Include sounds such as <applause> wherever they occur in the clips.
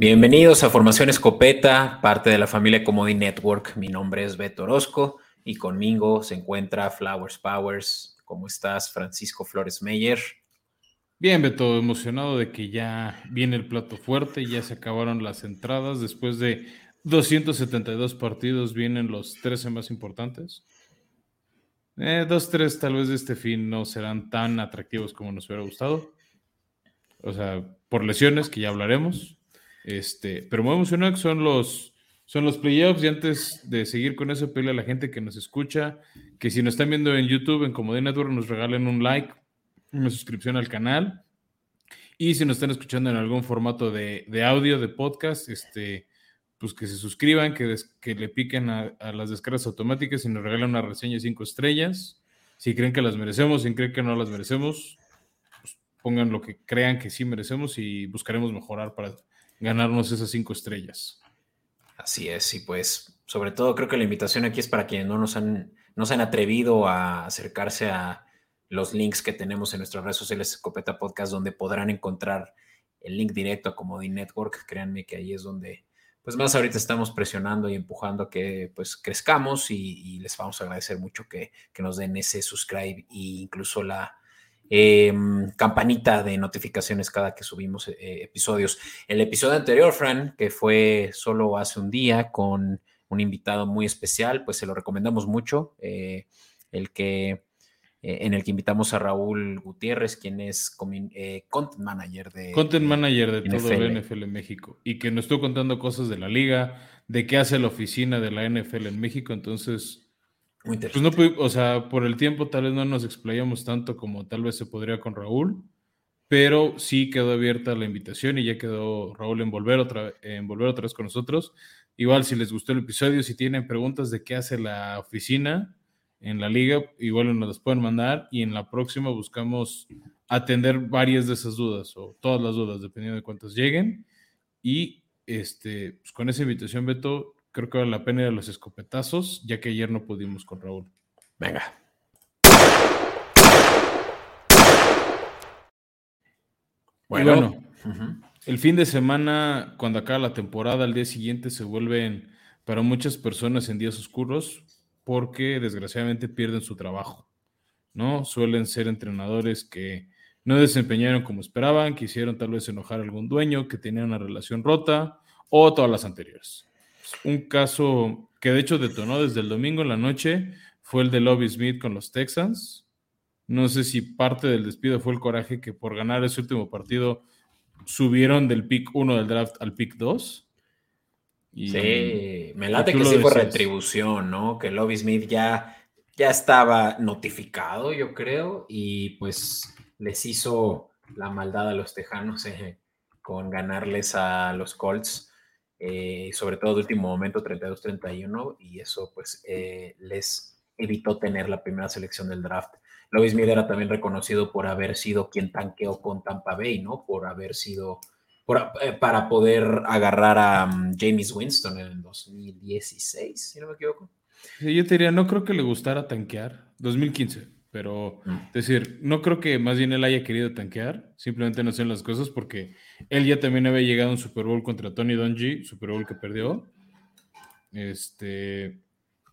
Bienvenidos a Formación Escopeta, parte de la familia Comodi Network. Mi nombre es Beto Orozco y conmigo se encuentra Flowers Powers. ¿Cómo estás, Francisco Flores Meyer? Bien, Beto, emocionado de que ya viene el plato fuerte, ya se acabaron las entradas. Después de 272 partidos, vienen los 13 más importantes. Eh, dos, tres tal vez de este fin no serán tan atractivos como nos hubiera gustado. O sea, por lesiones, que ya hablaremos este, pero muy emocionado que son los, son los playoffs. Y antes de seguir con eso, pedirle a la gente que nos escucha que si nos están viendo en YouTube, en Comodín Network, nos regalen un like, una suscripción al canal. Y si nos están escuchando en algún formato de, audio, de podcast, este, pues que se suscriban, que, que le piquen a, las descargas automáticas y nos regalen una reseña de cinco estrellas. Si creen que las merecemos, si creen que no las merecemos, pues pongan lo que crean que sí merecemos y buscaremos mejorar para ganarnos esas cinco estrellas. Así es, y pues sobre todo creo que la invitación aquí es para quienes no nos han, no se han atrevido a acercarse a los links que tenemos en nuestras redes sociales Escopeta Podcast, donde podrán encontrar el link directo a Comodín Network. Créanme que ahí es donde, pues más ahorita estamos presionando y empujando a que pues crezcamos y, les vamos a agradecer mucho que, que, nos den ese subscribe e incluso la, Em, campanita de notificaciones cada que subimos eh, episodios. El episodio anterior, Fran, que fue solo hace un día con un invitado muy especial, pues se lo recomendamos mucho. Eh, el que eh, en el que invitamos a Raúl Gutiérrez, quien es content manager de content manager de todo el NFL en México y que nos estuvo contando cosas de la liga, de qué hace la oficina de la NFL en México. Entonces, pues no, o sea, por el tiempo tal vez no nos explayamos tanto como tal vez se podría con Raúl, pero sí quedó abierta la invitación y ya quedó Raúl en volver otra, en volver otra vez con nosotros. Igual si les gustó el episodio, si tienen preguntas de qué hace la oficina en la liga, igual nos las pueden mandar y en la próxima buscamos atender varias de esas dudas o todas las dudas, dependiendo de cuántas lleguen. Y este, pues con esa invitación, Beto, creo que vale la pena ir a los escopetazos, ya que ayer no pudimos con Raúl. Venga. Bueno, el fin de semana, cuando acaba la temporada, al día siguiente se vuelven para muchas personas en días oscuros porque desgraciadamente pierden su trabajo, ¿no? Suelen ser entrenadores que no desempeñaron como esperaban, quisieron tal vez enojar a algún dueño que tenía una relación rota o todas las anteriores un caso que de hecho detonó desde el domingo en la noche fue el de Lobby Smith con los Texans. No sé si parte del despido fue el coraje que por ganar ese último partido subieron del pick 1 del draft al pick 2. sí, me late que sí fue retribución, ¿no? Que Lobby Smith ya, ya estaba notificado, yo creo, y pues les hizo la maldad a los Tejanos eh, con ganarles a los Colts eh, sobre todo de último momento 32-31, y eso pues eh, les evitó tener la primera selección del draft. Lois Smith era también reconocido por haber sido quien tanqueó con Tampa Bay, ¿no? Por haber sido, eh, para poder agarrar a um, James Winston en el 2016, si no me equivoco. yo te diría, no creo que le gustara tanquear. 2015. Pero, mm. es decir, no creo que más bien él haya querido tanquear, simplemente no hacen las cosas porque él ya también había llegado a un Super Bowl contra Tony Dungy, Super Bowl que perdió. Este,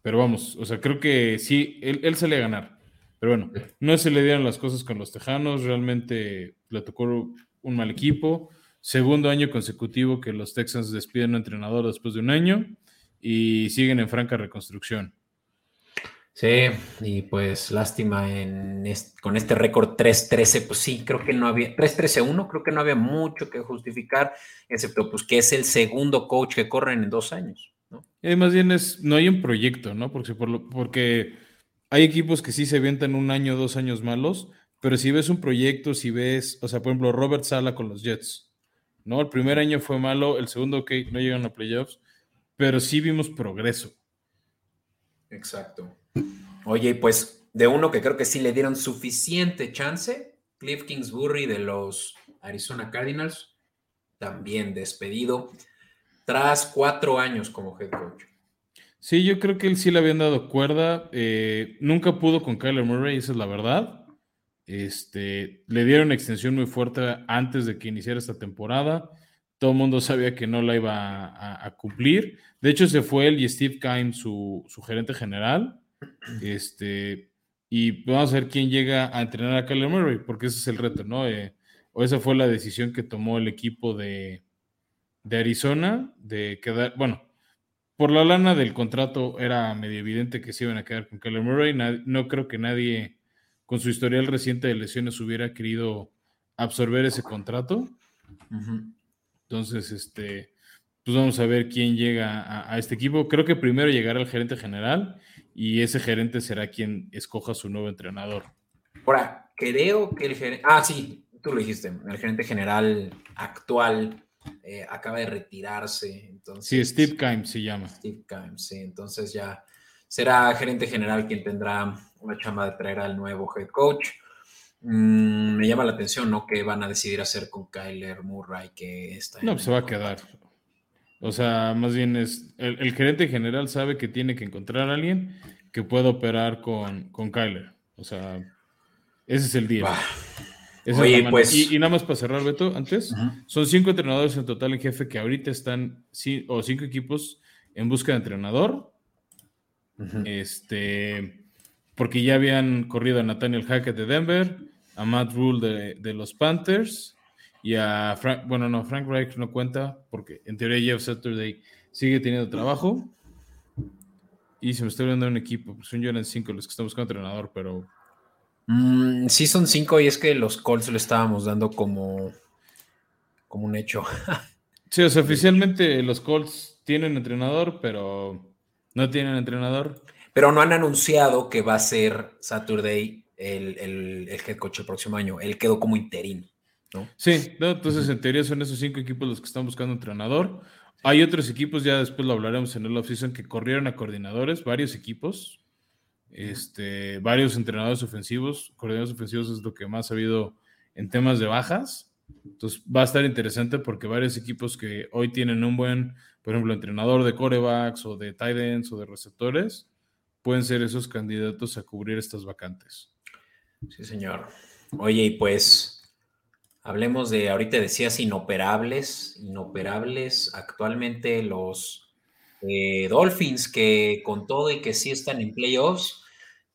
pero vamos, o sea, creo que sí, él, él a ganar. Pero bueno, no se le dieron las cosas con los Tejanos, realmente le tocó un mal equipo. Segundo año consecutivo que los Texans despiden a un entrenador después de un año y siguen en franca reconstrucción. Sí, y pues lástima en con este récord 3-13, pues sí, creo que no había, 3-13-1, creo que no había mucho que justificar, excepto pues que es el segundo coach que corren en dos años, ¿no? Y más bien es, no hay un proyecto, ¿no? Porque, por porque hay equipos que sí se avientan un año, dos años malos, pero si ves un proyecto, si ves, o sea, por ejemplo, Robert Sala con los Jets, ¿no? El primer año fue malo, el segundo, ok, no llegan a playoffs, pero sí vimos progreso. Exacto. Oye, pues de uno que creo que sí le dieron suficiente chance, Cliff Kingsbury de los Arizona Cardinals, también despedido, tras cuatro años como head coach. Sí, yo creo que él sí le habían dado cuerda. Eh, nunca pudo con Kyler Murray, esa es la verdad. Este, le dieron extensión muy fuerte antes de que iniciara esta temporada, todo el mundo sabía que no la iba a, cumplir. De hecho, se fue él y Steve Kime, su, gerente general. Este, y vamos a ver quién llega a entrenar a Kyler Murray, porque ese es el reto, ¿no? Eh, o esa fue la decisión que tomó el equipo de, de Arizona, de quedar, bueno, por la lana del contrato era medio evidente que se iban a quedar con Kyler Murray. no creo que nadie con su historial reciente de lesiones hubiera querido absorber ese contrato. Entonces, este, pues vamos a ver quién llega a, este equipo. Creo que primero llegará el gerente general y ese gerente será quien escoja su nuevo entrenador. Ahora, creo que el gerente, ah, sí, tú lo dijiste, el gerente general actual eh, acaba de retirarse. Entonces, sí, Steve Kimes se llama. Steve Kimes, sí, entonces ya será gerente general quien tendrá una chamba de traer al nuevo head coach. Mm, me llama la atención, ¿no? Que van a decidir hacer con Kyler Murray, que está. No, pues se va a quedar. O sea, más bien es. El, gerente general sabe que tiene que encontrar a alguien que pueda operar con, con Kyler. O sea, ese es el día. Oye, pues. Y, nada más para cerrar, Beto, antes, son cinco entrenadores en total en jefe que ahorita están, o cinco equipos en busca de entrenador. Este, porque ya habían corrido a Nathaniel Hackett de Denver, a Matt Rule de, los Panthers y a Frank, bueno, no, Frank Reich no cuenta porque en teoría Jeff Saturday sigue teniendo trabajo. Y se me está olvidando un equipo, son yo eran cinco los que están buscando entrenador, pero. Mm, sí, son cinco y es que los Colts lo estábamos dando como, como un hecho. <laughs> sí, o sea, oficialmente los Colts tienen entrenador, pero no tienen entrenador. Pero no han anunciado que va a ser Saturday el, el, head coach el próximo año. Él quedó como interino. ¿No? Sí, entonces en teoría son esos cinco equipos los que están buscando entrenador. Hay otros equipos, ya después lo hablaremos en el offseason, que corrieron a coordinadores, varios equipos, este, varios entrenadores ofensivos. Coordinadores ofensivos es lo que más ha habido en temas de bajas. Entonces va a estar interesante porque varios equipos que hoy tienen un buen, por ejemplo, entrenador de corebacks o de tight ends o de receptores, pueden ser esos candidatos a cubrir estas vacantes. Sí, señor. Oye, y pues hablemos de, ahorita decías inoperables, inoperables actualmente los eh, Dolphins que con todo y que sí están en playoffs,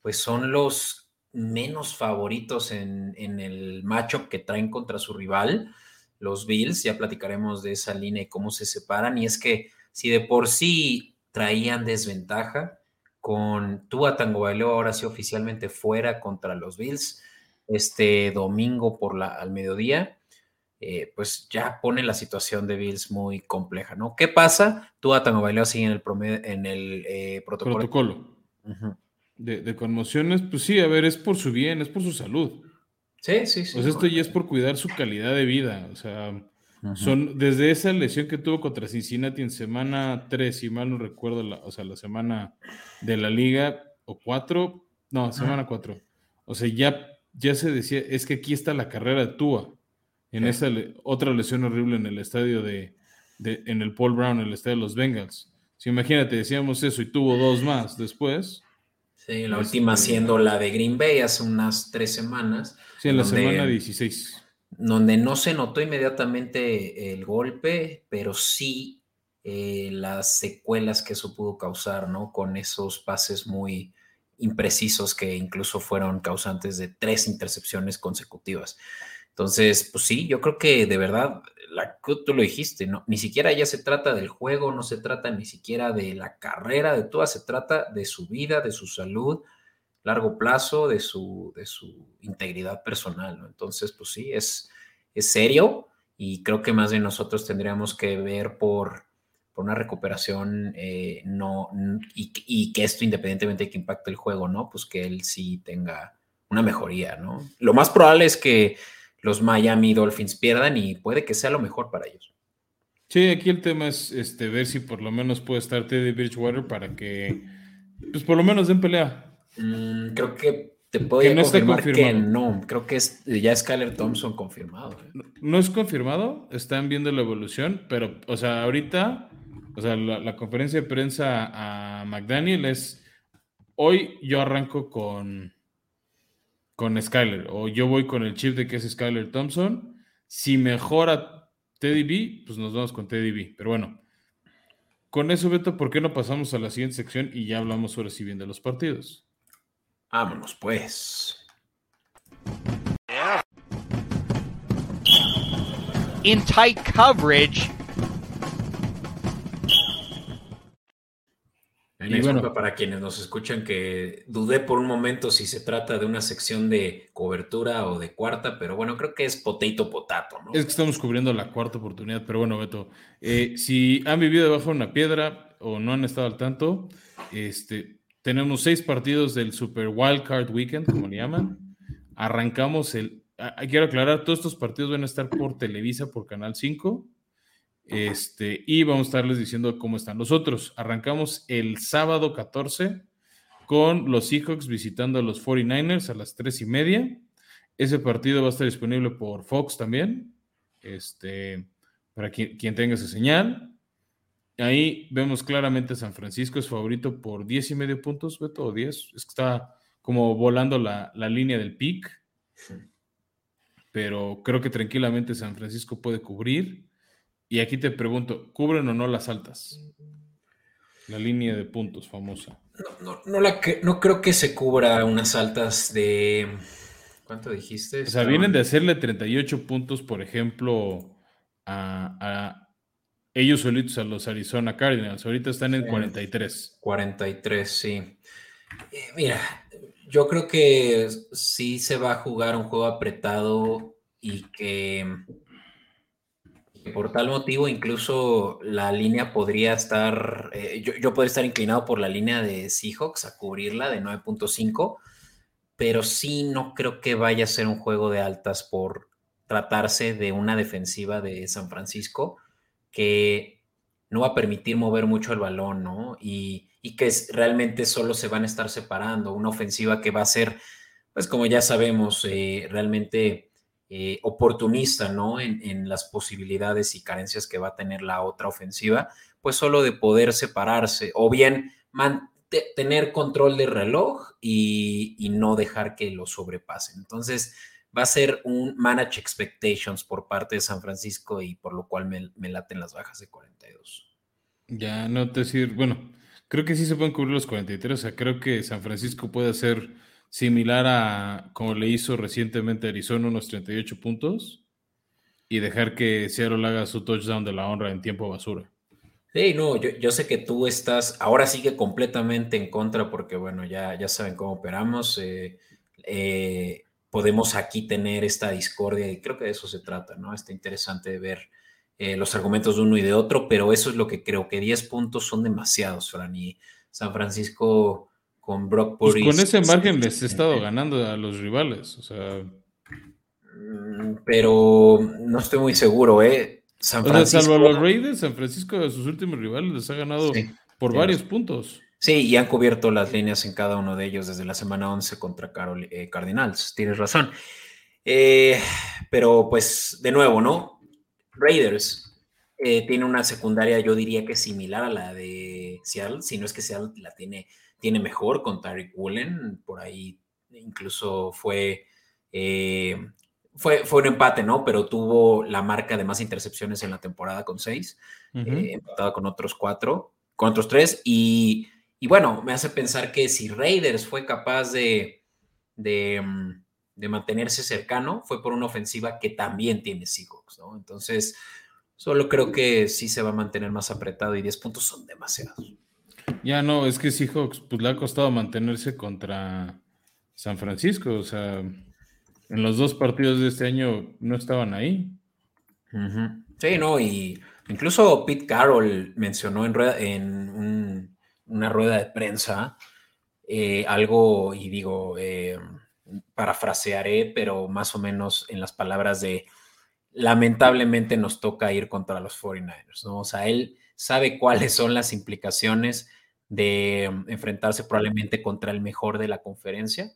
pues son los menos favoritos en, en el matchup que traen contra su rival, los Bills. Ya platicaremos de esa línea y cómo se separan. Y es que si de por sí traían desventaja, con Tua Tagovailoa ahora sí oficialmente fuera contra los Bills este domingo por la, al mediodía, eh, pues ya pone la situación de Bills muy compleja, ¿no? ¿Qué pasa? Tua Tagovailoa sigue en el, promedio, en el eh, protocolo. protocolo. de, conmociones, pues sí, a ver, es por su bien, es por su salud. Sí, sí, sí. Pues esto ya es por cuidar su calidad de vida, o sea, son desde esa lesión que tuvo contra Cincinnati en semana 3, si mal no recuerdo, la, o sea, la semana de la liga, o 4, no, semana 4. O sea, ya, ya se decía, es que aquí está la carrera de Tua, en esa otra lesión horrible en el estadio de, en el Paul Brown, en el estadio de los Bengals. Si imagínate, decíamos eso y tuvo dos más después. Sí, la última este, siendo la de Green Bay hace unas tres semanas. Sí, en la semana 16 donde no se notó inmediatamente el golpe, pero sí eh, las secuelas que eso pudo causar, ¿no? Con esos pases muy imprecisos que incluso fueron causantes de tres intercepciones consecutivas. Entonces, pues sí, yo creo que de verdad, la, tú lo dijiste. Ni siquiera ya se trata del juego, no se trata ni siquiera de la carrera de todas, se trata de su vida, de su salud, largo plazo de su, de su integridad personal. Entonces, pues sí, es, serio y creo que más bien nosotros tendríamos que ver por, por una recuperación eh, no, y, que esto independientemente de que impacte el juego, ¿no? Pues que él sí tenga una mejoría, ¿no? Lo más probable es que los Miami Dolphins pierdan y puede que sea lo mejor para ellos. Sí, aquí el tema es este, ver si por lo menos puede estar Teddy Bridgewater para que, pues por lo menos den pelea. Mm, creo que te puedo que no confirmar que no. Creo que es, ya es Skyler Thompson confirmado. ¿eh? No, es confirmado, están viendo la evolución, pero, o sea, ahorita, o sea, la, conferencia de prensa a McDaniel es, hoy yo arranco con, con Skyler, o yo voy con el chip de que es Skyler Thompson. Si mejora Teddy B, pues nos vamos con Teddy B. Pero bueno, con eso, Beto, ¿por qué no pasamos a la siguiente sección y ya hablamos ahora sí bien de los partidos? Vámonos, pues. In tight coverage. Y bueno, para quienes nos escuchan que dudé por un momento si se trata de una sección de cobertura o de cuarta, pero bueno, creo que es potato potato, ¿no? Es que estamos cubriendo la cuarta oportunidad, pero bueno, Beto, eh, si han vivido debajo de una piedra o no han estado al tanto, este, tenemos seis partidos del Super Wild Card Weekend, como le llaman. Arrancamos el. quiero aclarar, todos estos partidos van a estar por Televisa, por Canal 5. Este, y vamos a estarles diciendo cómo están los otros. Arrancamos el sábado 14 con los Seahawks visitando a los 49ers a las 3 y media. Ese partido va a estar disponible por Fox también, este, para quien, tenga esa señal. Ahí vemos claramente San Francisco es favorito por 10 y medio puntos, Beto, o 10. Es que está como volando la, la línea del pick. Pero creo que tranquilamente San Francisco puede cubrir. Y aquí te pregunto, ¿cubren o no las altas? La línea de puntos famosa. No, no, la no creo que se cubra unas altas de... ¿Cuánto dijiste? O sea, vienen de hacerle 38 puntos, por ejemplo, a, ellos solitos, a los Arizona Cardinals. Ahorita están en 43. 43, sí. Eh, mira, yo creo que sí se va a jugar un juego apretado y que por tal motivo, incluso la línea podría estar, eh, yo, podría estar inclinado por la línea de Seahawks a cubrirla de 9.5, pero sí no creo que vaya a ser un juego de altas por tratarse de una defensiva de San Francisco que no va a permitir mover mucho el balón, ¿no? Y, que realmente solo se van a estar separando, una ofensiva que va a ser, pues como ya sabemos, eh, realmente eh, oportunista, ¿no? En, las posibilidades y carencias que va a tener la otra ofensiva, pues solo de poder separarse o bien tener control del reloj y, no dejar que lo sobrepasen. Entonces, va a ser un manage expectations por parte de San Francisco y por lo cual me, laten las bajas de 42. Ya, no te decir, bueno, creo que sí se pueden cubrir los 43, o sea, creo que San Francisco puede hacer similar a como le hizo recientemente Arizona unos 38 puntos y dejar que Seattle haga su touchdown de la honra en tiempo basura. Sí, no, yo, sé que tú estás ahora sí que completamente en contra porque bueno, ya, ya saben cómo operamos. Eh, eh, podemos aquí tener esta discordia y creo que de eso se trata, ¿no? Está interesante ver eh, los argumentos de uno y de otro, pero eso es lo que creo que 10 puntos son demasiados, Fran, y San Francisco con Brock pues con ese margen les he estado ganando a los rivales, o sea. Mm, pero no estoy muy seguro, ¿eh? San Francisco. salvo a los Raiders, San Francisco de sus últimos rivales les ha ganado por varios puntos. Sí, y han cubierto las líneas en cada uno de ellos desde la semana 11 contra Carol, eh, Cardinals. Tienes razón. Eh, pero pues, de nuevo, ¿no? Raiders eh, tiene una secundaria, yo diría que similar a la de Seattle, si no es que Seattle la tiene tiene mejor con Tariq Woolen, por ahí incluso fue, eh, fue, fue un empate, ¿no? Pero tuvo la marca de más intercepciones en la temporada con seis, eh, empatado con otros cuatro, con otros tres, y, bueno, me hace pensar que si Raiders fue capaz de, de, de, mantenerse cercano, fue por una ofensiva que también tiene Seahawks, ¿no? Entonces, solo creo que sí se va a mantener más apretado y 10 puntos son demasiados. Ya no, es que Seahawks pues, le ha costado mantenerse contra San Francisco. O sea, en los dos partidos de este año no estaban ahí. Sí, no, y incluso Pete Carroll mencionó en, en una rueda de prensa eh, algo, y digo, eh, parafrasearé, pero más o menos en las palabras de lamentablemente nos toca ir contra los 49ers, ¿no? O sea, él sabe cuáles son las implicaciones de mm, enfrentarse probablemente contra el mejor de la conferencia.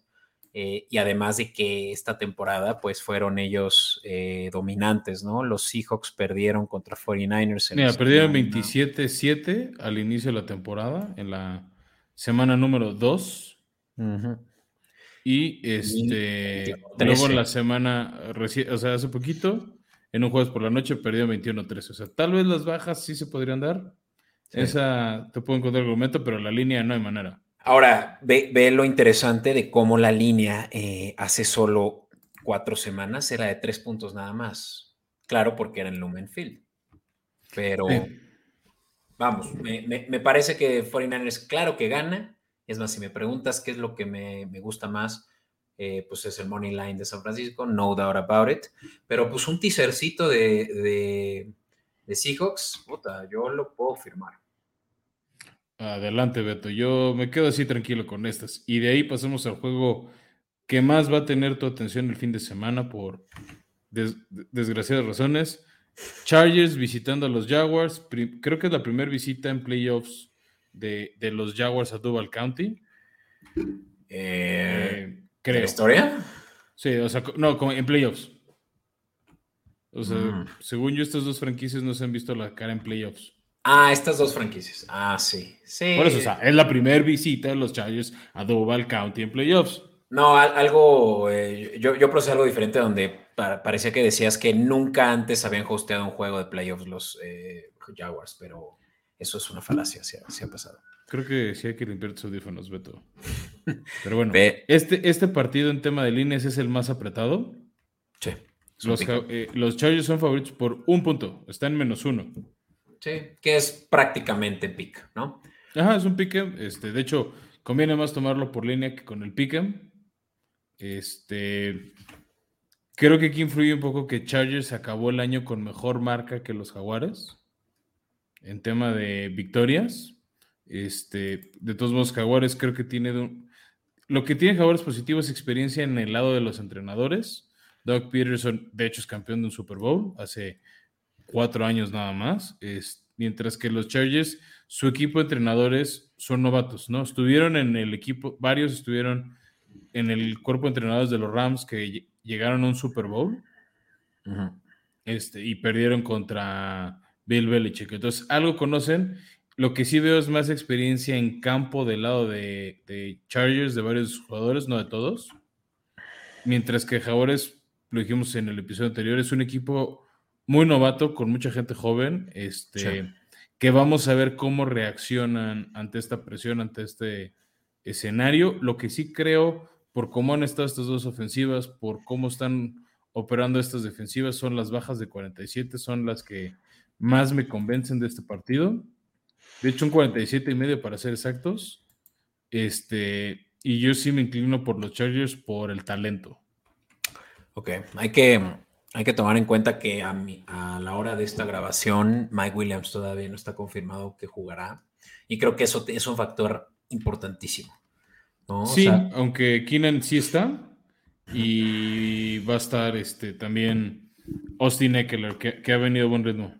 Eh, y además de que esta temporada, pues fueron ellos eh, dominantes, ¿no? Los Seahawks perdieron contra 49ers. Mira, perdieron 27-7 al inicio de la temporada, en la semana número 2. Y este, luego en la semana, o sea, hace poquito, en un jueves por la noche, perdió 21-13. O sea, tal vez las bajas sí se podrían dar. Esa te puedo encontrar el argumento, pero la línea no hay manera. Ahora, ve, lo interesante de cómo la línea eh, hace solo cuatro semanas era de tres puntos nada más. Claro, porque era en Lumenfield. Pero vamos, me, parece que 49ers, claro que gana. Es más, si me preguntas qué es lo que me, gusta más, eh, pues es el Money Line de San Francisco, no doubt about it. Pero pues un teasercito de, de, de Seahawks, puta, yo lo puedo firmar. Adelante, Beto. Yo me quedo así tranquilo con estas. Y de ahí pasamos al juego que más va a tener tu atención el fin de semana por desgraciadas razones. Chargers visitando a los Jaguars. Creo que es la primera visita en playoffs de, los Jaguars a Duval County. Eh, creo. historia? Sí, o sea, no, como en playoffs. O sea, mm. según yo, estas dos franquicias no se han visto la cara en playoffs. Ah, estas dos franquicias. Ah, sí. sí. Por eso, o sea, es la primera visita de los Chargers a Duval County en playoffs. No, algo, eh, yo, yo procesé algo diferente donde parecía que decías que nunca antes habían hosteado un juego de playoffs los eh, Jaguars, pero eso es una falacia, se ha, pasado. Creo que sí hay que limpiar tus audífonos, Beto. <laughs> Pero bueno, este, este partido en tema de líneas es el más apretado. Sí. Los, eh, los Chargers son favoritos por un punto, están en menos uno. Sí, que es prácticamente pick, ¿no? Ajá, es un pick. Este, de hecho, conviene más tomarlo por línea que con el pick. Este, creo que aquí influye un poco que Chargers acabó el año con mejor marca que los Jaguares en tema de victorias. Este, de todos modos, Jaguares creo que tiene lo que tiene Jaguares positivo es experiencia en el lado de los entrenadores. Doug Peterson, de hecho, es campeón de un Super Bowl hace cuatro años nada más, es, mientras que los Chargers, su equipo de entrenadores son novatos, ¿no? Estuvieron en el equipo, varios estuvieron en el cuerpo de entrenadores de los Rams que llegaron a un Super Bowl este, y perdieron contra Bill Belichick. Entonces, algo conocen. Lo que sí veo es más experiencia en campo del lado de, de Chargers, de varios jugadores, no de todos. Mientras que Jaguares, lo dijimos en el episodio anterior, es un equipo muy novato, con mucha gente joven, este, que vamos a ver cómo reaccionan ante esta presión, ante este escenario. Lo que sí creo, por cómo han estado estas dos ofensivas, por cómo están operando estas defensivas, son las bajas de 47, son las que más me convencen de este partido. De hecho, un 47 y medio para ser exactos. Este, y yo sí me inclino por los Chargers por el talento. Ok, hay que, hay que tomar en cuenta que a, a, la hora de esta grabación, Mike Williams todavía no está confirmado que jugará. Y creo que eso es un factor importantísimo. Sí, aunque Keenan sí está. Y va a estar este, también Austin Eckler, que, ha venido a buen ritmo.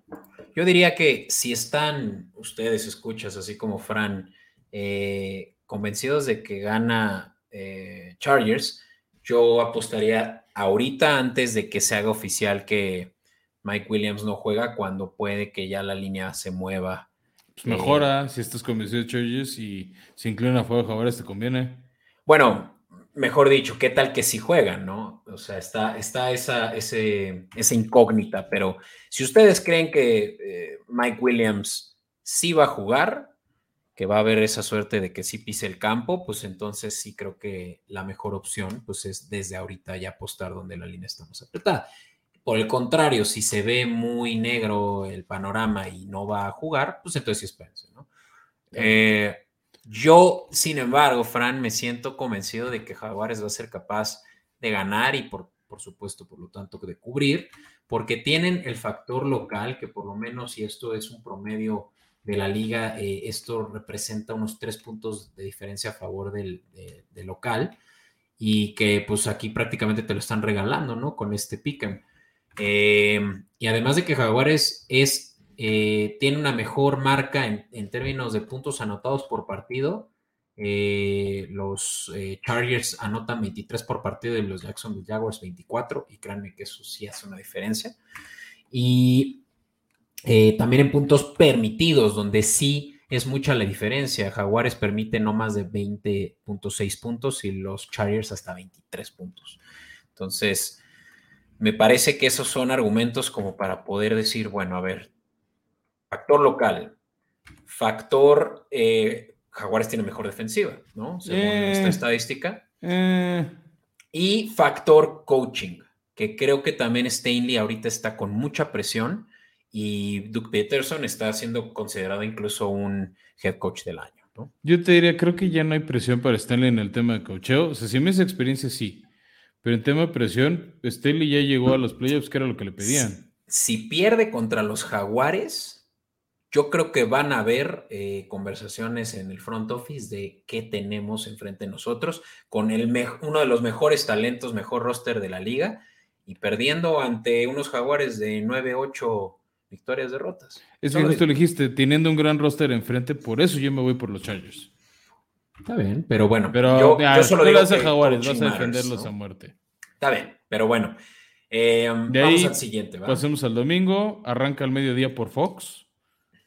Yo diría que si están ustedes, escuchas, así como Fran, eh, convencidos de que gana eh, Chargers, yo apostaría ahorita antes de que se haga oficial que Mike Williams no juega, cuando puede que ya la línea se mueva. Pues mejora, si estás convencido de Chargers y si inclina a fuego jugadores, te conviene. Bueno, mejor dicho, ¿qué tal que si juegan, no? O sea, está, está esa, ese, esa incógnita, pero si ustedes creen que eh, Mike Williams sí va a jugar, que va a haber esa suerte de que sí pise el campo, pues entonces sí creo que la mejor opción pues es desde ahorita ya apostar donde la línea está más apretada. Por el contrario, si se ve muy negro el panorama y no va a jugar, pues entonces sí espérense, ¿no? Eh, yo, sin embargo, Fran, me siento convencido de que Jaguares va a ser capaz de ganar y por, por supuesto, por lo tanto, de cubrir, porque tienen el factor local, que por lo menos si esto es un promedio de la liga, eh, esto representa unos tres puntos de diferencia a favor del, local y que pues aquí prácticamente te lo están regalando, ¿no? Con este pick'em. Eh, y además de que Jaguares es, eh, tiene una mejor marca en, términos de puntos anotados por partido. los Chargers anotan 23 por partido y los Jacksonville Jaguars 24 y créanme que eso sí hace una diferencia. Y eh, también en puntos permitidos, donde sí es mucha la diferencia. Jaguares permite no más de 20.6 puntos y los Chargers hasta 23 puntos. Entonces, me parece que esos son argumentos como para poder decir, bueno, a ver, factor local, factor, eh, Jaguares tiene mejor defensiva, ¿no? Según esta Eh. estadística. Eh, Y factor coaching, que creo que también Stanley ahorita está con mucha presión y Doug Peterson está siendo considerado incluso un head coach del año, ¿no? yo te diría, creo que ya no hay presión para Stanley en el tema de coacheo. O sea, si me esa experiencia, sí. Pero en tema de presión, Stanley ya llegó a los playoffs, que era lo que le pedían. Si pierde contra los Jaguares, yo creo que van a haber eh, conversaciones en el front office de qué tenemos enfrente de nosotros con el uno de los mejores talentos, mejor roster de la liga y perdiendo ante unos Jaguares de 9-8 victorias, derrotas. Es que Solo- justo le dijiste, teniendo un gran roster enfrente, por eso yo me voy por los Chargers. Está bien, pero bueno, Pero yo, ya, yo solo tú le digo vas a Jaguares, vas a defenderlos ¿no? a muerte. Está bien, pero bueno. eh, De vamos ahí al siguiente, ¿va? Pasemos al domingo, arranca al mediodía por Fox.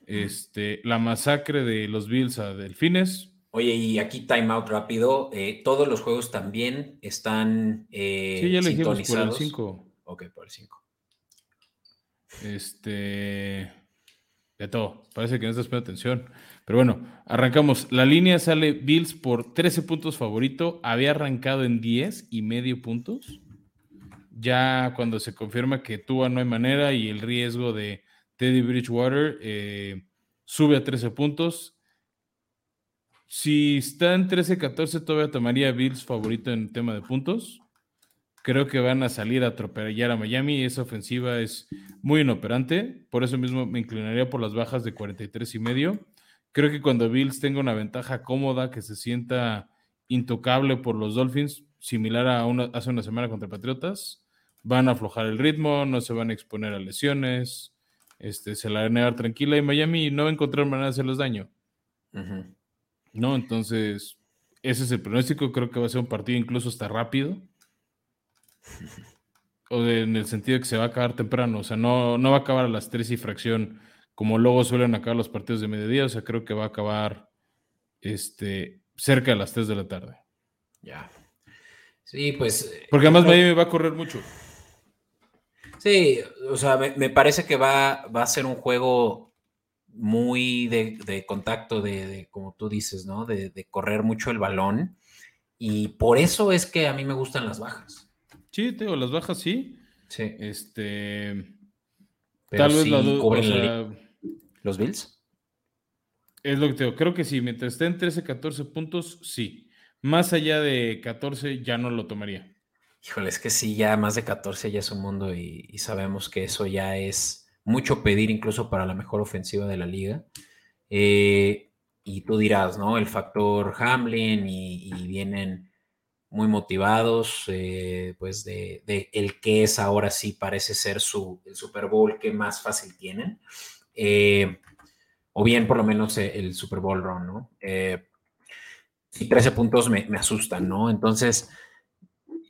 Este, la masacre de los Bills a Delfines. Oye, y aquí timeout rápido. eh, todos los juegos también están eh, sí, ya dijimos por el sintonizados. 5. Ok, por el 5. Este. De todo. Parece que no estás poniendo atención. Pero bueno, arrancamos. La línea sale Bills por 13 puntos favorito. Había arrancado en 10 y medio puntos. Ya cuando se confirma que Tua no hay manera y el riesgo de Teddy Bridgewater eh, sube a 13 puntos. Si está en 13-14, todavía tomaría Bills favorito en tema de puntos. Creo que van a salir a atropellar a Miami. Esa ofensiva es muy inoperante. Por eso mismo me inclinaría por las bajas de 43 y medio. Creo que cuando Bills tenga una ventaja cómoda, que se sienta intocable por los Dolphins, similar a una, hace una semana contra Patriotas, van a aflojar el ritmo, no se van a exponer a lesiones, este, se la van a negar tranquila y Miami no va a encontrar manera de hacerles daño. ¿no? Entonces, ese es el pronóstico. Creo que va a ser un partido incluso hasta rápido. O de- en el sentido de que se va a acabar temprano. O sea, no, no va a acabar a las 3 y fracción como luego suelen acabar los partidos de mediodía. O sea, creo que va a acabar este, cerca de las 3 de la tarde. Ya. Sí, pues. eh, Porque además Miami va a correr mucho. Sí, o sea, me, me parece que va, va a ser un juego muy de, de contacto, de, de, como tú dices, ¿no? De, de correr mucho el balón. Y por eso es que a mí me gustan las bajas. Sí, te digo, las bajas sí. Sí. Este, Pero tal vez la du- o cubren la sea, los Bills. Es lo que te digo. Creo que sí, mientras esté en 13, 14 puntos, sí. Más allá de 14, ya no lo tomaría. Híjole, es que sí, ya más de 14 ya es un mundo y, y sabemos que eso ya es mucho pedir incluso para la mejor ofensiva de la liga. Eh, y tú dirás, ¿no? El factor Hamlin y, y vienen muy motivados, eh, pues de, de el que es ahora sí parece ser su, el Super Bowl que más fácil tienen. Eh, o bien por lo menos eh, el Super Bowl run, ¿no? Eh, y 13 puntos me, asustan, ¿no? Entonces,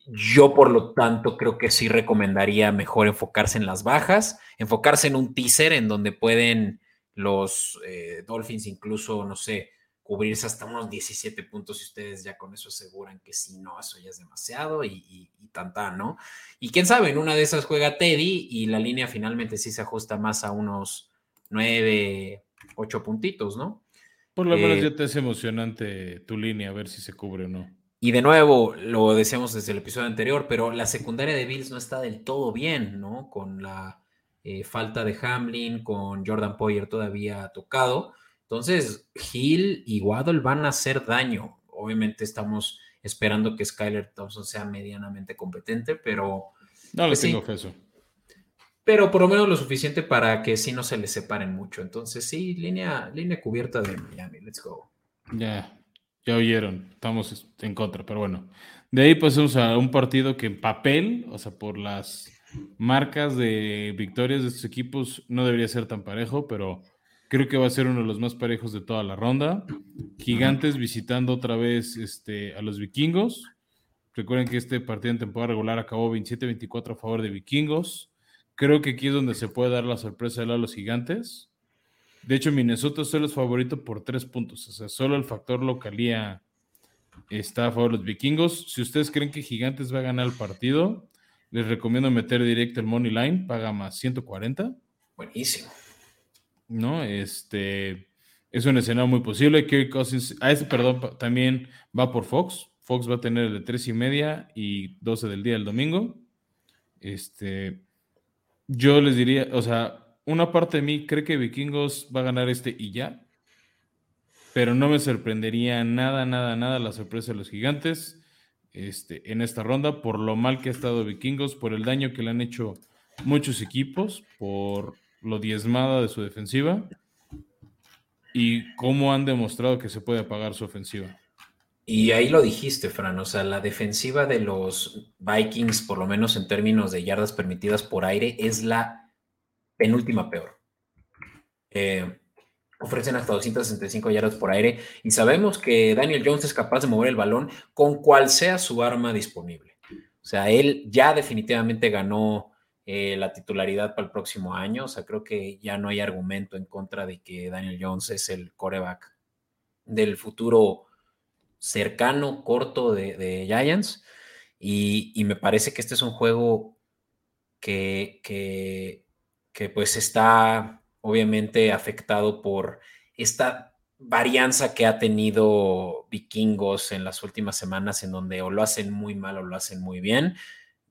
yo por lo tanto creo que sí recomendaría mejor enfocarse en las bajas, enfocarse en un teaser en donde pueden los Dolphins incluso, no sé, cubrirse hasta unos 17 puntos y ustedes ya con eso aseguran que si no, eso ya es demasiado y, y, y tan tan, ¿no? Y quién sabe, en una de esas juega Teddy y la línea finalmente sí se ajusta más a unos 9, 8 puntitos, ¿no? Por lo menos Eh, ya te es emocionante tu línea, a ver si se cubre o no. Y de nuevo, lo decíamos desde el episodio anterior, pero la secundaria de Bills no está del todo bien, ¿no? Con la eh, falta de Hamlin, con Jordan Poyer todavía tocado. Entonces, Hill y Waddle van a hacer daño. Obviamente estamos esperando que Skyler Thompson sea medianamente competente, pero, No le Pues sí. tengo a eso. pero por lo menos lo suficiente para que sí no se les separen mucho. Entonces, sí, línea, línea cubierta de Miami. Let's go. Ya, ya oyeron, estamos en contra, pero bueno. De ahí pasamos a un partido que en papel, o sea, por las marcas de victorias de estos equipos, no debería ser tan parejo, pero creo que va a ser uno de los más parejos de toda la ronda. Gigantes visitando otra vez este, a los vikingos. Recuerden que este partido en temporada regular acabó 27-24 a favor de vikingos. Creo que aquí es donde se puede dar la sorpresa de los gigantes. De hecho, Minnesota solo es favorito por tres puntos. O sea, solo el factor localía está a favor de los vikingos. Si ustedes creen que Gigantes va a ganar el partido, les recomiendo meter directo el Money Line, paga más 140. Buenísimo. ¿No? Este es un escenario muy posible. Kirk Cousins, a este, perdón, también va por Fox. Fox va a tener el de 3 y media y 12 del día el domingo. Este, yo les diría, o sea, una parte de mí cree que Vikingos va a ganar este y ya. Pero no me sorprendería nada, nada, nada la sorpresa de los gigantes este, en esta ronda por lo mal que ha estado Vikingos, por el daño que le han hecho muchos equipos, por lo diezmada de su defensiva y cómo han demostrado que se puede apagar su ofensiva. Y ahí lo dijiste, Fran, o sea, la defensiva de los Vikings, por lo menos en términos de yardas permitidas por aire, es la penúltima peor. Eh, ofrecen hasta 265 yardas por aire y sabemos que Daniel Jones es capaz de mover el balón con cual sea su arma disponible. O sea, él ya definitivamente ganó eh, la titularidad para el próximo año. O sea, creo que ya no hay argumento en contra de que Daniel Jones es el coreback del futuro cercano, corto de, Giants. Y, me parece que este es un juego que, que, que pues está obviamente afectado por esta varianza que ha tenido vikingos en las últimas semanas en donde o lo hacen muy mal o lo hacen muy bien.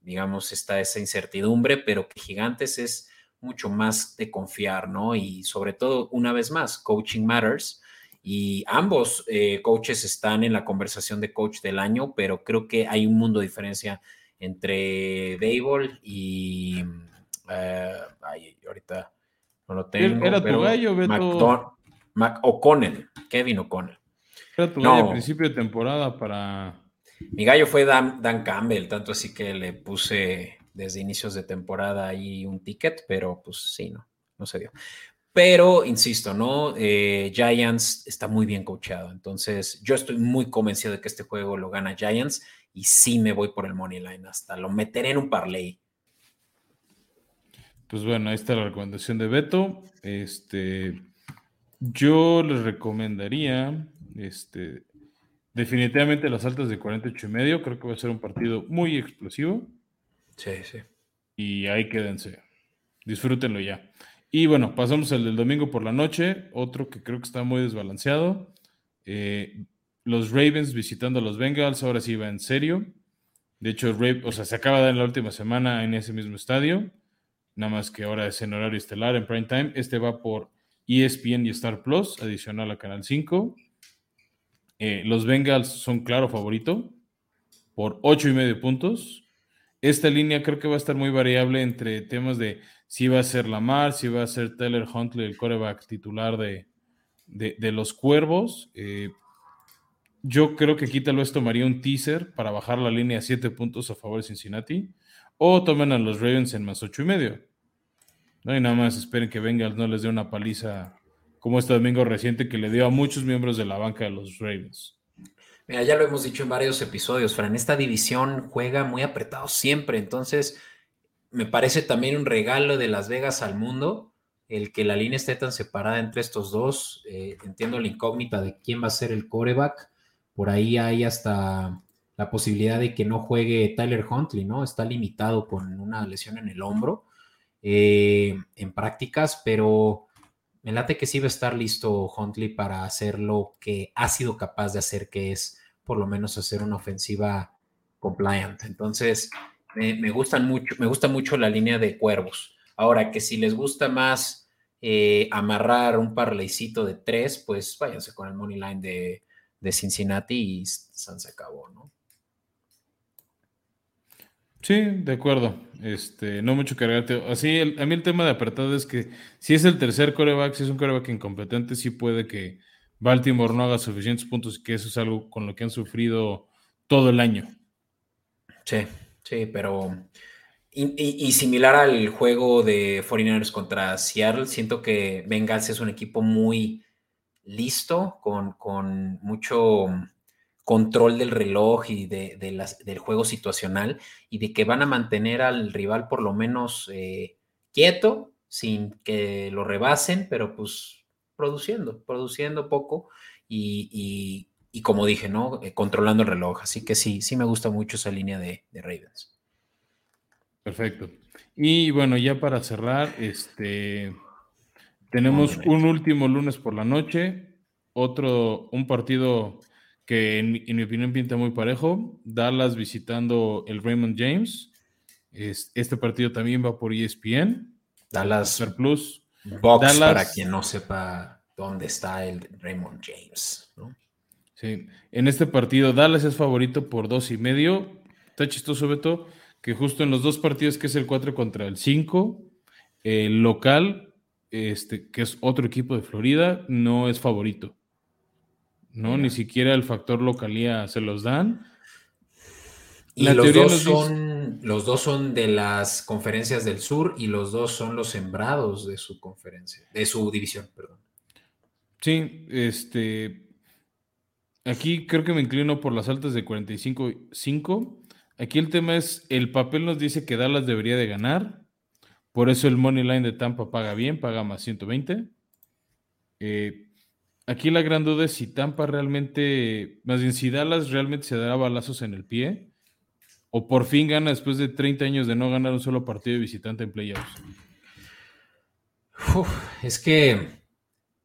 Digamos, está esa incertidumbre, pero que gigantes es mucho más de confiar, ¿no? Y sobre todo, una vez más, coaching matters. Y ambos eh, coaches están en la conversación de coach del año, pero creo que hay un mundo de diferencia entre Dable y... Eh, ay, ahorita no lo tengo. Era tu gallo, Beto. O'Connell, Kevin O'Connell. Era tu gallo a principio de temporada para. Mi gallo fue Dan, Campbell, tanto así que le puse desde inicios de temporada ahí un ticket, pero pues sí, no, no se dio. Pero, insisto, ¿no? Eh, Giants está muy bien coachado. Entonces, yo estoy muy convencido de que este juego lo gana Giants y sí me voy por el money line. Hasta lo meteré en un parlay. Pues bueno, ahí está la recomendación de Beto. Este, yo les recomendaría, este, definitivamente las altas de 48 y medio. Creo que va a ser un partido muy explosivo. Sí, sí. Y ahí quédense. Disfrútenlo ya. Y bueno, pasamos al del domingo por la noche. Otro que creo que está muy desbalanceado. Eh, los Ravens visitando a los Bengals. Ahora sí va en serio. De hecho, o sea, se acaba de dar en la última semana en ese mismo estadio nada más que ahora es en horario estelar, en prime time. Este va por ESPN y Star Plus, adicional a Canal 5. Eh, los Bengals son claro favorito por 8 y medio puntos. Esta línea creo que va a estar muy variable entre temas de si va a ser Lamar, si va a ser Taylor Huntley, el coreback titular de, de, los Cuervos. Eh, yo creo que aquí tal vez tomaría un teaser para bajar la línea a 7 puntos a favor de Cincinnati. O tomen a los Ravens en más ocho y medio. No, y nada más esperen que Bengals no les dé una paliza como este domingo reciente que le dio a muchos miembros de la banca de los Ravens. Mira, ya lo hemos dicho en varios episodios, Fran, esta división juega muy apretado siempre, entonces me parece también un regalo de Las Vegas al mundo el que la línea esté tan separada entre estos dos. Eh, entiendo la incógnita de quién va a ser el coreback. Por ahí hay hasta la posibilidad de que no juegue Tyler Huntley, ¿no? Está limitado con una lesión en el hombro eh, en prácticas, pero me late que sí va a estar listo Huntley para hacer lo que ha sido capaz de hacer, que es por lo menos hacer una ofensiva compliant. Entonces, me, gustan mucho, me gusta mucho la línea de cuervos. Ahora, que si les gusta más eh, amarrar un parleycito de tres, pues váyanse con el money line de, de Cincinnati y se acabó, ¿no? Sí, de acuerdo. Este, no mucho cargarte. Así, a mí el tema de apartado es que si es el tercer coreback, si es un coreback incompetente, sí puede que Baltimore no haga suficientes puntos y que eso es algo con lo que han sufrido todo el año. Sí, sí, pero. Y, similar al juego de 49ers contra Seattle, siento que Bengals es un equipo muy listo, con, con mucho control del reloj y de, del juego situacional y de que van a mantener al rival por lo menos eh, quieto, sin que lo rebasen, pero pues produciendo, produciendo poco y, como dije, ¿no? Eh, controlando el reloj. Así que sí, sí me gusta mucho esa línea de, Ravens. Perfecto. Y bueno, ya para cerrar, este tenemos un último lunes por la noche, otro, un partido que en, mi opinión pinta muy parejo. Dallas visitando el Raymond James. este partido también va por ESPN. Dallas Plus. Box, para quien no sepa dónde está el Raymond James. Sí, en este partido Dallas es favorito por dos y medio. Está chistoso, Beto, que justo en los dos partidos, que es el 4 contra el 5, el local, este, que es otro equipo de Florida, no es favorito. ¿No? Ni siquiera el factor localía se los dan. Y los dos, son, los dos son de las conferencias del sur y los dos son los sembrados de su conferencia, de su división, perdón. Sí, este. Aquí creo que me inclino por las altas de 45-5. Aquí el tema es, el papel nos dice que Dallas debería de ganar. Por eso el money line de Tampa paga bien, paga más 120. Eh, Aquí la gran duda es si Tampa realmente, más bien si Dallas realmente se dará balazos en el pie o por fin gana después de 30 años de no ganar un solo partido de visitante en playoffs. es que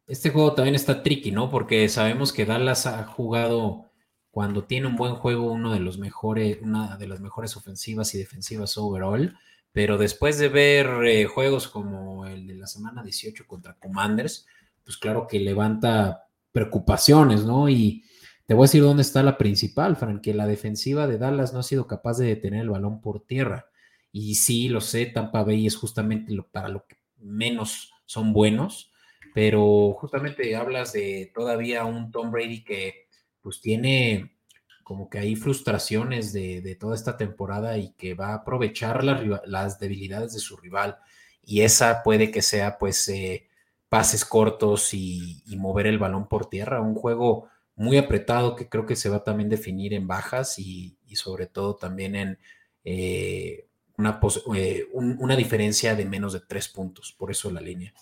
este juego también está tricky, ¿no? Porque sabemos que Dallas ha jugado cuando tiene un buen juego uno de los mejores, una de las mejores ofensivas y defensivas overall, pero después de ver eh, juegos como el de la semana 18 contra Commanders, pues claro que levanta preocupaciones, ¿no? Y te voy a decir dónde está la principal, Frank, que la defensiva de Dallas no ha sido capaz de detener el balón por tierra. Y sí, lo sé, Tampa Bay es justamente lo, para lo que menos son buenos, pero justamente hablas de todavía un Tom Brady que pues tiene como que hay frustraciones de, toda esta temporada y que va a aprovechar las debilidades de su rival. Y esa puede que sea pues eh, pases cortos y, mover el balón por tierra. Un juego muy apretado que creo que se va a también definir en bajas y, sobre todo también en eh, una, eh, una diferencia de menos de tres puntos. Por eso la línea.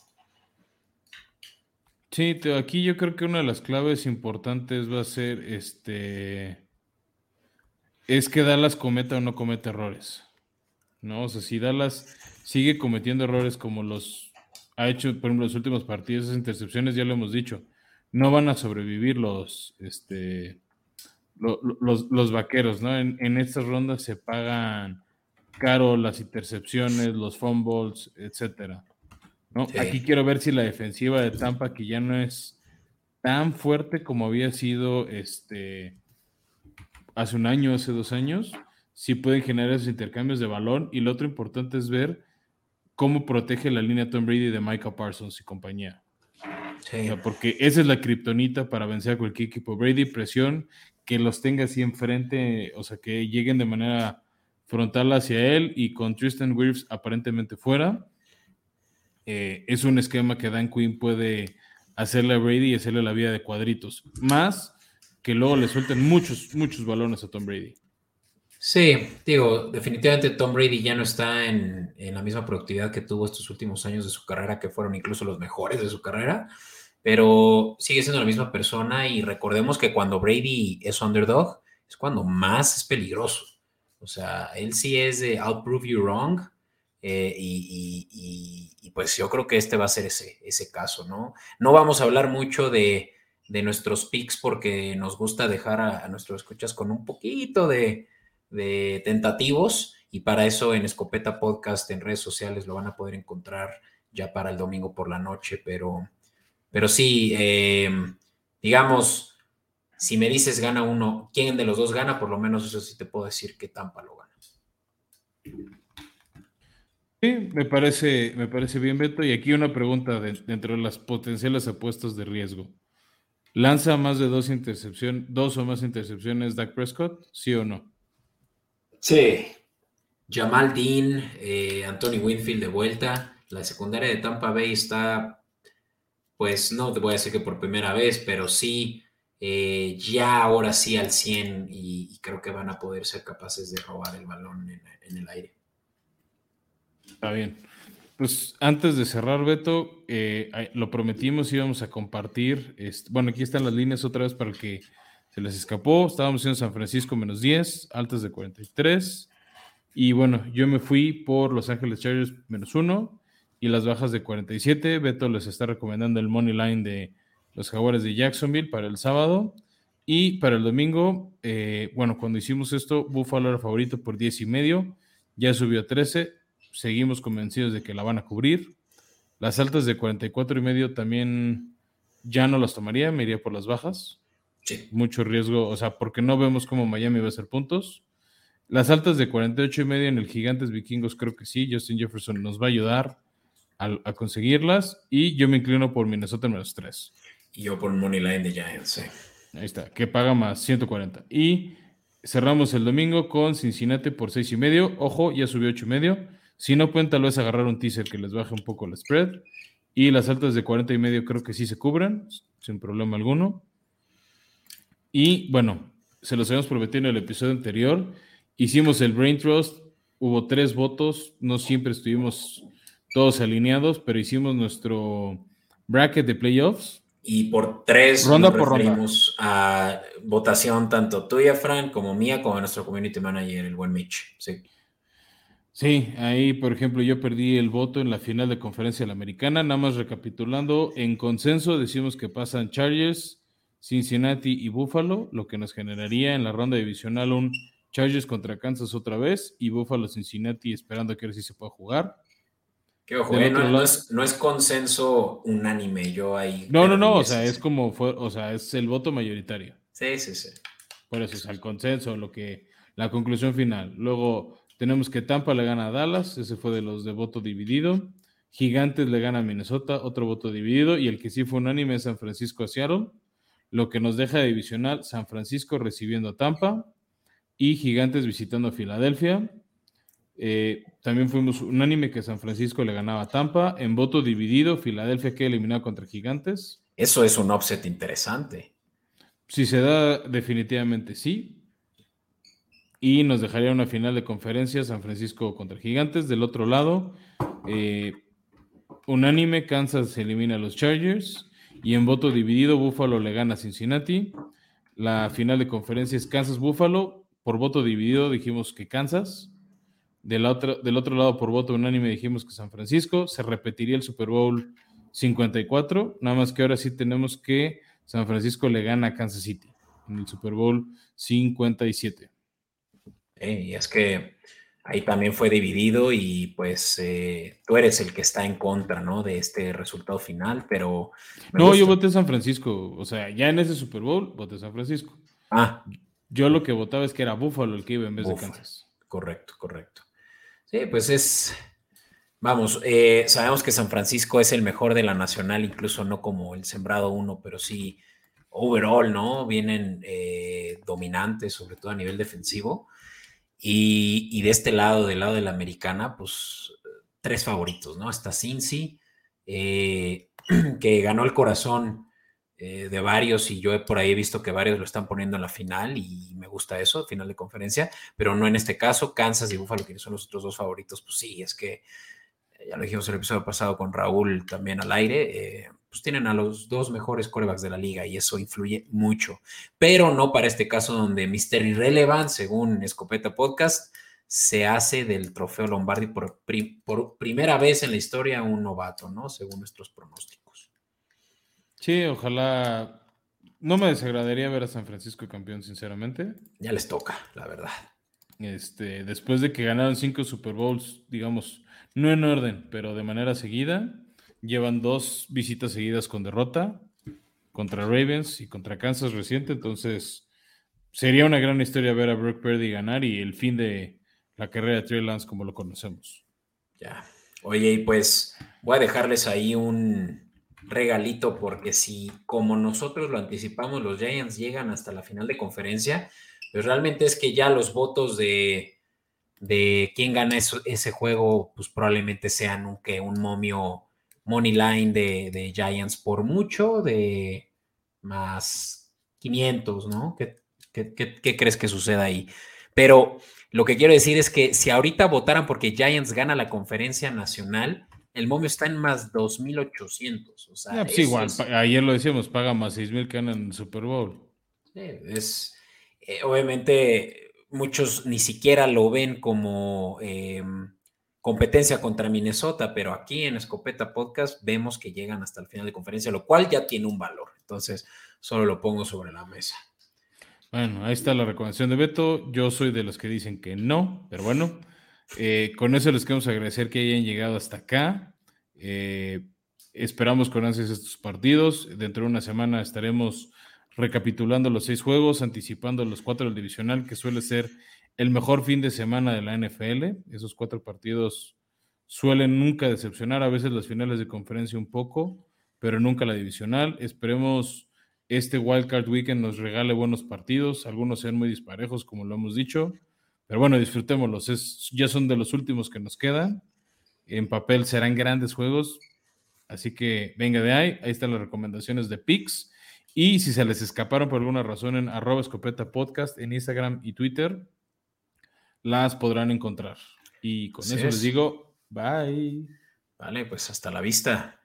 Sí, aquí yo creo que una de las claves importantes va a ser este. Es que Dallas cometa o no cometa errores. ¿No? O sea, si Dallas sigue cometiendo errores como los ha hecho, por ejemplo, los últimos partidos, esas intercepciones, ya lo hemos dicho, no van a sobrevivir los, este, los, vaqueros, ¿no? En, estas rondas se pagan caro las intercepciones, los fumbles, etcétera. ¿no? Aquí quiero ver si la defensiva de Tampa, que ya no es tan fuerte como había sido este, hace un año, hace dos años, si pueden generar esos intercambios de balón. Y lo otro importante es ver cómo protege la línea Tom Brady de Michael Parsons y compañía. porque esa es la kriptonita para vencer a cualquier equipo. Brady, presión, que los tenga así enfrente, o sea, que lleguen de manera frontal hacia él y con Tristan Wirfs aparentemente fuera. Eh, es un esquema que Dan Quinn puede hacerle a Brady y hacerle la vida de cuadritos. Más que luego le suelten muchos, muchos balones a Tom Brady. Sí, digo, definitivamente Tom Brady ya no está en, la misma productividad que tuvo estos últimos años de su carrera, que fueron incluso los mejores de su carrera, pero sigue siendo la misma persona y recordemos que cuando Brady es underdog es cuando más es peligroso. O sea, él sí es de I'll prove you wrong eh, y, pues yo creo que este va a ser ese, ese caso, ¿no? No vamos a hablar mucho de, nuestros picks porque nos gusta dejar a nuestros escuchas con un poquito de de tentativos y para eso en Escopeta Podcast en redes sociales lo van a poder encontrar ya para el domingo por la noche, pero, pero sí, em, digamos, si me dices gana uno, ¿quién de los dos gana? Por lo menos eso sí te puedo decir que Tampa lo gana. Sí, me parece, me parece bien, Beto. Y aquí una pregunta dentro de las potenciales apuestas de riesgo. ¿Lanza más de dos intercepciones, dos o más intercepciones Dak Prescott? ¿Sí o no? Sí. Jamal Dean, eh, Anthony Winfield de vuelta. La secundaria de Tampa Bay está, pues no te voy a decir que por primera vez, pero sí, eh, ya ahora sí al 100 y, creo que van a poder ser capaces de robar el balón en, el aire. Está bien. Pues antes de cerrar, Beto, eh, lo prometimos, íbamos a compartir. bueno, aquí están las líneas otra vez para el que se les escapó. Estábamos en San Francisco menos 10, altas de 43. Y bueno, yo me fui por Los Ángeles Chargers menos uno y las bajas de 47. Beto les está recomendando el money line de los Jaguares de Jacksonville para el sábado. Y para el domingo, eh, bueno, cuando hicimos esto, Buffalo era favorito por 10 y medio, ya subió a 13. Seguimos convencidos de que la van a cubrir. Las altas de 44 y medio también ya no las tomaría, me iría por las bajas. Mucho riesgo, o sea, porque no vemos cómo Miami va a hacer puntos. Las altas de 48 y medio en el Gigantes Vikingos, creo que sí. Justin Jefferson nos va a ayudar a, conseguirlas. Y yo me inclino por Minnesota menos 3. Y yo por Money Line de Giants, Ahí está, que paga más 140. Y cerramos el domingo con Cincinnati por 6 y medio. Ojo, ya subió 8 y medio. Si no pueden, tal vez agarrar un teaser que les baje un poco la spread. Y las altas de 40 y medio creo que sí se cubren, sin problema alguno. Y bueno, se los habíamos prometido en el episodio anterior. Hicimos el Brain Trust, hubo tres votos, no siempre estuvimos todos alineados, pero hicimos nuestro bracket de playoffs. Y por tres ronda por ronda. a votación tanto tuya, Fran, como mía, como nuestro community manager, el buen Mitch. Sí. Sí, ahí, por ejemplo, yo perdí el voto en la final de conferencia de la americana. Nada más recapitulando, en consenso decimos que pasan Chargers, Cincinnati y Buffalo, lo que nos generaría en la ronda divisional un Chargers contra Kansas otra vez y Buffalo Cincinnati esperando que ver si se pueda jugar. Que ojo, eh, no, es, consenso unánime, yo ahí. No, no, no, o sea, es como fue, o sea, es el voto mayoritario. Sí, sí, sí. Por eso es el consenso, lo que, la conclusión final. Luego tenemos que Tampa le gana a Dallas, ese fue de los de voto dividido. Gigantes le gana a Minnesota, otro voto dividido. Y el que sí fue unánime es San Francisco a Seattle. Lo que nos deja divisional, San Francisco recibiendo a Tampa y Gigantes visitando a Filadelfia. Eh, también fuimos unánime que San Francisco le ganaba a Tampa. En voto dividido, Filadelfia queda eliminado contra Gigantes. Eso es un offset interesante. Si se da, definitivamente sí y nos dejaría una final de conferencia San Francisco contra Gigantes. Del otro lado, eh, unánime, Kansas elimina a los Chargers y en voto dividido, Buffalo le gana a Cincinnati. La final de conferencia es Kansas-Buffalo. Por voto dividido dijimos que Kansas. Del otro, del otro lado, por voto unánime, dijimos que San Francisco. Se repetiría el Super Bowl 54. Nada más que ahora sí tenemos que San Francisco le gana a Kansas City en el Super Bowl 57. ¿eh? y es que ahí también fue dividido y pues eh, tú eres el que está en contra, ¿no? De este resultado final, pero... No, yo voté San Francisco, o sea, ya en ese Super Bowl voté San Francisco. Ah. Yo lo que votaba es que era Buffalo el que iba en vez de Kansas. Correcto, correcto. Sí, pues es... Vamos, eh, sabemos que San Francisco es el mejor de la nacional, incluso no como el sembrado uno, pero sí overall, ¿no? Vienen dominantes, sobre todo a nivel defensivo. Y, de este lado, del lado de la americana, pues tres favoritos, ¿no? Está Cincy, eh, <clears throat> que ganó el corazón eh, de varios y yo por ahí he visto que varios lo están poniendo en la final y me gusta eso, final de conferencia, pero no en este caso. Kansas y Buffalo, que son los otros dos favoritos, pues sí, es que ya lo dijimos el episodio pasado con Raúl también al aire. Eh, pues tienen a los dos mejores corebacks de la liga y eso influye mucho. Pero no para este caso donde Mr. Irrelevant, según Escopeta Podcast, se hace del trofeo Lombardi por, por primera vez en la historia un novato, ¿no? Según nuestros pronósticos. Sí, ojalá. No me desagradaría ver a San Francisco campeón, sinceramente. Ya les toca, la verdad. Este, después de que ganaron cinco Super Bowls, digamos, no en orden, pero de manera seguida, Llevan dos visitas seguidas con derrota contra Ravens y contra Kansas reciente, entonces sería una gran historia ver a Brock Purdy ganar y el fin de la carrera de Trey Lance como lo conocemos. Ya. Oye, y pues voy a dejarles ahí un regalito porque si como nosotros lo anticipamos, los Giants llegan hasta la final de conferencia, pues realmente es que ya los votos de, de quién gana ese juego, pues probablemente sean un, que un momio money line de, Giants por mucho, de más 500, ¿no? ¿Qué, crees que suceda ahí? Pero lo que quiero decir es que si ahorita votaran porque Giants gana la conferencia nacional, el momio está en más 2.800. O sea, pues igual, ayer lo decíamos, paga más 6.000 que ganan en el Super Bowl. Sí, es, eh, obviamente, muchos ni siquiera lo ven como em, competencia contra Minnesota, pero aquí en Escopeta Podcast vemos que llegan hasta el final de conferencia, lo cual ya tiene un valor. Entonces, solo lo pongo sobre la mesa. Bueno, ahí está la recomendación de Beto. Yo soy de los que dicen que no, pero bueno, eh, con eso les queremos agradecer que hayan llegado hasta acá. Eh, esperamos con ansias estos partidos. Dentro de una semana estaremos recapitulando los seis juegos, anticipando los cuatro del divisional, que suele ser el mejor fin de semana de la NFL. Esos cuatro partidos suelen nunca decepcionar, a veces las finales de conferencia un poco, pero nunca la divisional. Esperemos este Wildcard Weekend nos regale buenos partidos, algunos sean muy disparejos, como lo hemos dicho, pero bueno, disfrutémoslos, es, ya son de los últimos que nos quedan. En papel serán grandes juegos, así que venga de ahí, ahí están las recomendaciones de Pix. Y si se les escaparon por alguna razón en arroba escopeta podcast en Instagram y Twitter, las podrán encontrar. Y con eso les digo, bye. Vale, pues hasta la vista.